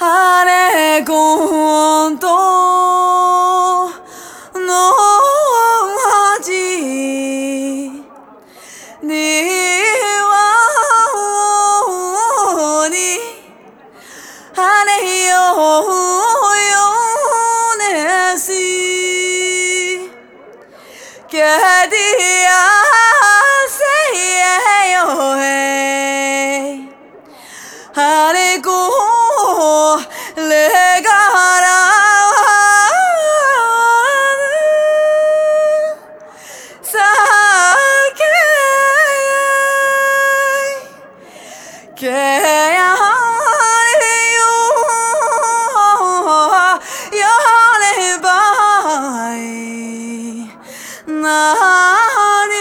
あれこんとの味にはにあれよよねしけでやけけやれよ。やればいなに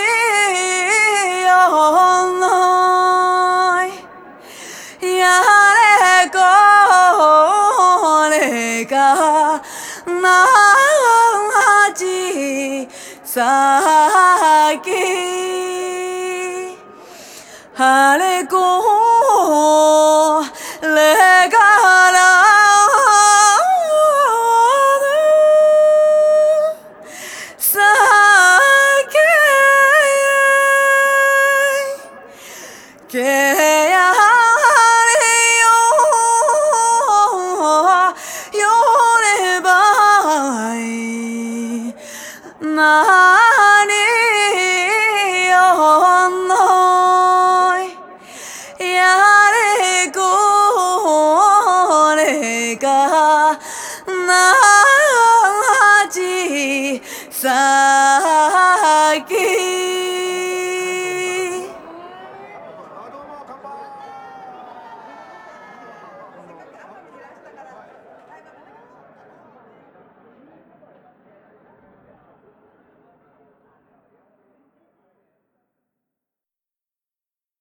よないやれこれがなちさき晴れこしてやれよよればいい何よのいやれこれがなじさ